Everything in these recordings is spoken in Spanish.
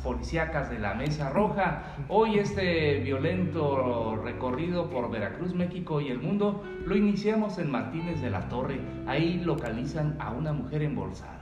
policíacas de la Mesa Roja. Hoy este violento recorrido por Veracruz, México y el mundo lo iniciamos en Martínez de la Torre. Ahí localizan a una mujer embolsada.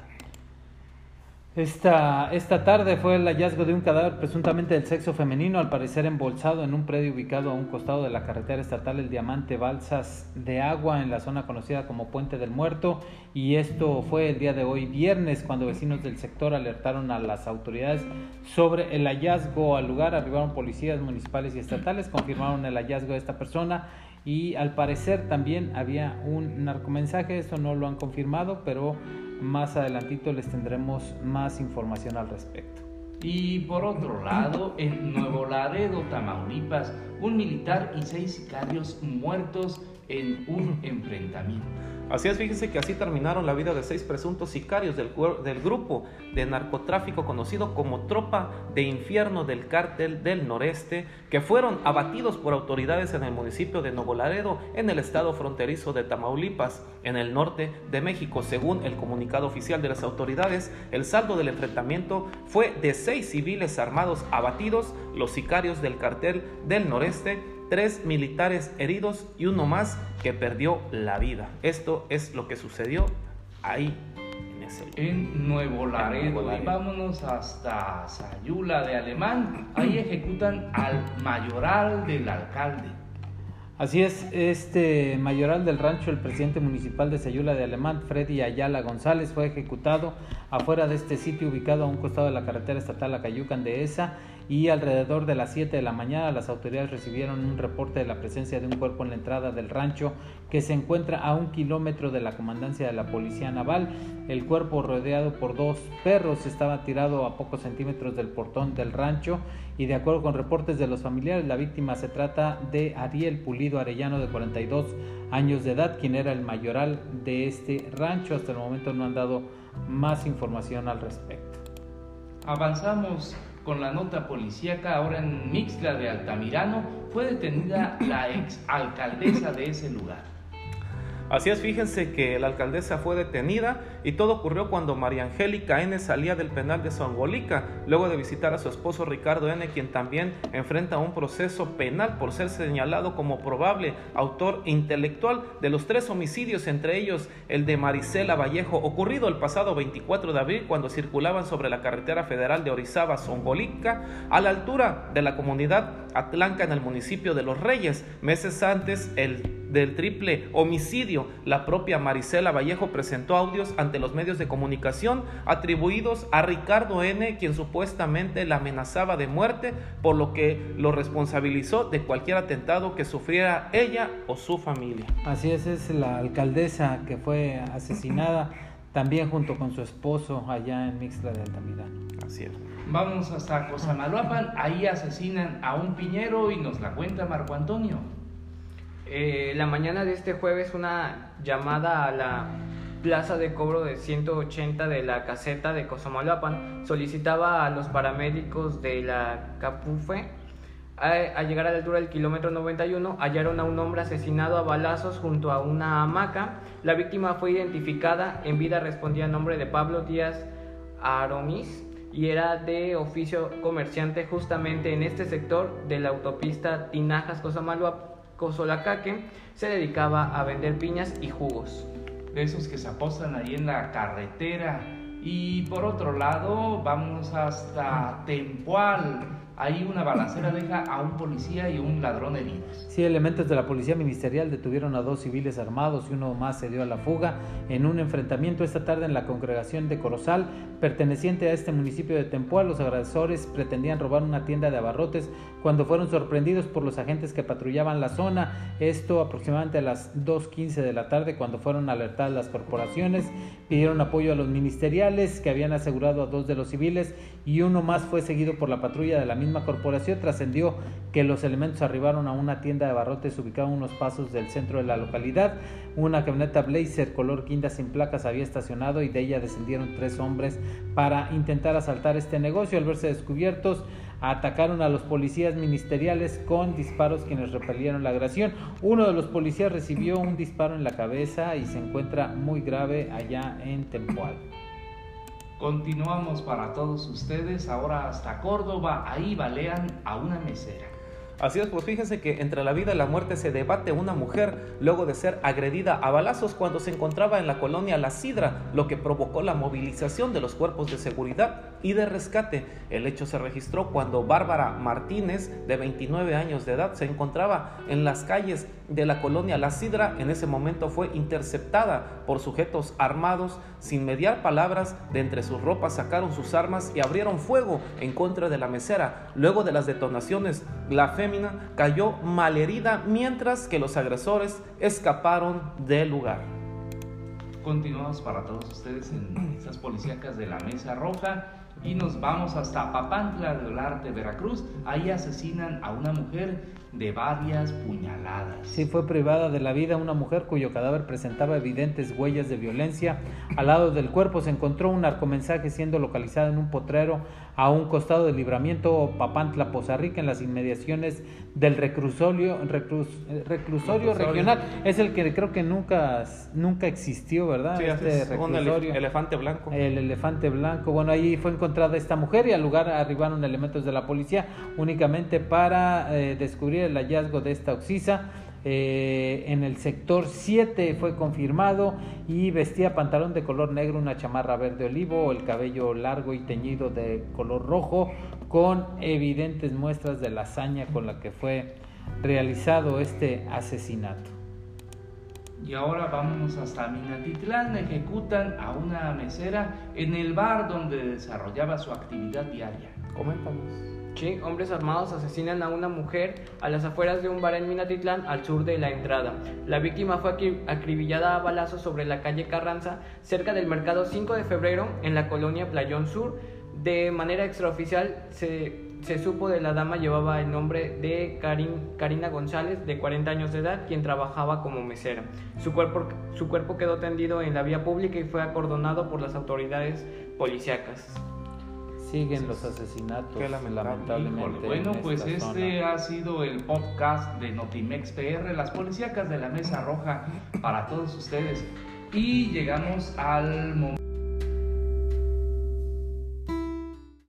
Esta, esta tarde fue el hallazgo de un cadáver presuntamente del sexo femenino, al parecer embolsado en un predio ubicado a un costado de la carretera estatal El Diamante Balsas de Agua en la zona conocida como Puente del Muerto. Y esto fue el día de hoy, viernes, cuando vecinos del sector alertaron a las autoridades sobre el hallazgo al lugar. Arribaron policías municipales y estatales, confirmaron el hallazgo de esta persona y al parecer también había un narcomensaje, esto no lo han confirmado, pero más adelantito les tendremos más información al respecto. Y por otro lado, en Nuevo Laredo, Tamaulipas, un militar y seis sicarios muertos en un enfrentamiento. Así es, fíjense que así terminaron la vida de seis presuntos sicarios del, del, grupo de narcotráfico conocido como Tropa de Infierno del Cártel del Noreste, que fueron abatidos por autoridades en el municipio de Nuevo Laredo, en el estado fronterizo de Tamaulipas, en el norte de México. Según el comunicado oficial de las autoridades, el saldo del enfrentamiento fue de seis civiles armados abatidos, los sicarios del cartel del Noreste, tres militares heridos y uno más que perdió la vida. Esto es lo que sucedió ahí en ese En Nuevo Laredo. Y vámonos hasta Sayula de Alemán. Ahí ejecutan al mayoral del alcalde. Así es, este mayoral del rancho, el presidente municipal de Sayula de Alemán, Freddy Ayala González, fue ejecutado afuera de este sitio ubicado a un costado de la carretera estatal Acayucan de esa y alrededor de las 7 de la mañana las autoridades recibieron un reporte de la presencia de un cuerpo en la entrada del rancho que se encuentra a un kilómetro de la comandancia de la Policía Naval. El cuerpo rodeado por dos perros estaba tirado a pocos centímetros del portón del rancho y de acuerdo con reportes de los familiares la víctima se trata de Ariel Pulido Arellano de 42 años de edad quien era el mayoral de este rancho. Hasta el momento no han dado más información al respecto. Avanzamos con la nota policíaca, ahora en Mixla de Altamirano, fue detenida la ex alcaldesa de ese lugar. Así es, fíjense que la alcaldesa fue detenida y todo ocurrió cuando María Angélica N salía del penal de Zongolica, luego de visitar a su esposo Ricardo N, quien también enfrenta un proceso penal por ser señalado como probable autor intelectual de los tres homicidios, entre ellos el de Marisela Vallejo, ocurrido el pasado 24 de abril cuando circulaban sobre la carretera federal de Orizaba, Zongolica, a la altura de la comunidad Atlanca en el municipio de Los Reyes. Meses antes, el del triple homicidio, la propia Marisela Vallejo presentó audios ante los medios de comunicación atribuidos a Ricardo N., quien supuestamente la amenazaba de muerte, por lo que lo responsabilizó de cualquier atentado que sufriera ella o su familia. Así es, es la alcaldesa que fue asesinada también junto con su esposo allá en Mixla de Altamirano. Así es. Vamos hasta Cosamaloapan, ahí asesinan a un piñero y nos la cuenta Marco Antonio. Eh, la mañana de este jueves una llamada a la plaza de cobro de 180 de la caseta de Cosamaloapan solicitaba a los paramédicos de la Capufe a, llegar a la altura del kilómetro 91 hallaron a un hombre asesinado a balazos junto a una hamaca. La víctima fue identificada, en vida respondía a nombre de Pablo Díaz Aromis y era de oficio comerciante justamente en este sector de la autopista Tinajas Cosamaloapan Cosolacaque se dedicaba a vender piñas y jugos. De esos que se apostan ahí en la carretera. Y por otro lado, vamos hasta Tempoal Ahí una balacera deja a un policía y un ladrón heridos. Sí, elementos de la policía ministerial detuvieron a dos civiles armados y uno más se dio a la fuga en un enfrentamiento esta tarde en la congregación de Corozal, perteneciente a este municipio de Tempoal. Los agresores pretendían robar una tienda de abarrotes cuando fueron sorprendidos por los agentes que patrullaban la zona. Esto aproximadamente a las 2.15 de la tarde cuando fueron alertadas las corporaciones, pidieron apoyo a los ministeriales que habían asegurado a dos de los civiles y uno más fue seguido por la patrulla de la misma corporación trascendió que los elementos arribaron a una tienda de barrotes ubicada a unos pasos del centro de la localidad. Una camioneta Blazer color quinta sin placas había estacionado y de ella descendieron tres hombres para intentar asaltar este negocio. Al verse descubiertos, atacaron a los policías ministeriales con disparos quienes repelieron la agresión. Uno de los policías recibió un disparo en la cabeza y se encuentra muy grave allá en Tempoal. Continuamos para todos ustedes, ahora hasta Córdoba, ahí balean a una mesera. Así es, pues fíjense que entre la vida y la muerte se debate una mujer luego de ser agredida a balazos cuando se encontraba en la colonia La Sidra, lo que provocó la movilización de los cuerpos de seguridad y de rescate. El hecho se registró cuando Bárbara Martínez, de 29 años de edad, se encontraba en las calles de la colonia La Sidra. En ese momento fue interceptada por sujetos armados. Sin mediar palabras, de entre sus ropas sacaron sus armas y abrieron fuego en contra de la mesera. Luego de las detonaciones, la fémina cayó malherida mientras que los agresores escaparon del lugar. Continuamos para todos ustedes en esas policíacas de la Mesa Roja y nos vamos hasta Papantla de Olarte, Veracruz. Ahí asesinan a una mujer de varias puñaladas. Sí, fue privada de la vida una mujer cuyo cadáver presentaba evidentes huellas de violencia. Al lado del cuerpo se encontró un narcomensaje siendo localizado en un potrero a un costado del libramiento Papantla, Poza Rica, en las inmediaciones del reclusorio, reclusorio, reclusorio regional. Es el que creo que nunca, nunca existió, ¿verdad? Sí, este es un elef- elefante blanco. el elefante blanco. Bueno, ahí fue encontrada esta mujer y al lugar arribaron elementos de la policía únicamente para eh, descubrir el hallazgo de esta oxisa. Eh, en el sector 7 fue confirmado y vestía pantalón de color negro, una chamarra verde olivo, el cabello largo y teñido de color rojo, con evidentes muestras de la hazaña con la que fue realizado este asesinato. Y ahora vámonos hasta Minatitlán. Ejecutan a una mesera en el bar donde desarrollaba su actividad diaria. Coméntanos. Hombres armados asesinan a una mujer a las afueras de un bar en Minatitlán, al sur de la entrada. La víctima fue acri- acribillada a balazos sobre la calle Carranza, cerca del mercado 5 de febrero, en la colonia Playón Sur. De manera extraoficial, se, se supo de la dama llevaba el nombre de Karin- Karina González, de 40 años de edad, quien trabajaba como mesera. Su cuerpo, su cuerpo quedó tendido en la vía pública y fue acordonado por las autoridades policíacas. Siguen los asesinatos, lamentablemente. Híjole, bueno, en pues esta este zona. ha sido el podcast de Notimex PR, las policíacas de la Mesa Roja para todos ustedes. Y llegamos al momento.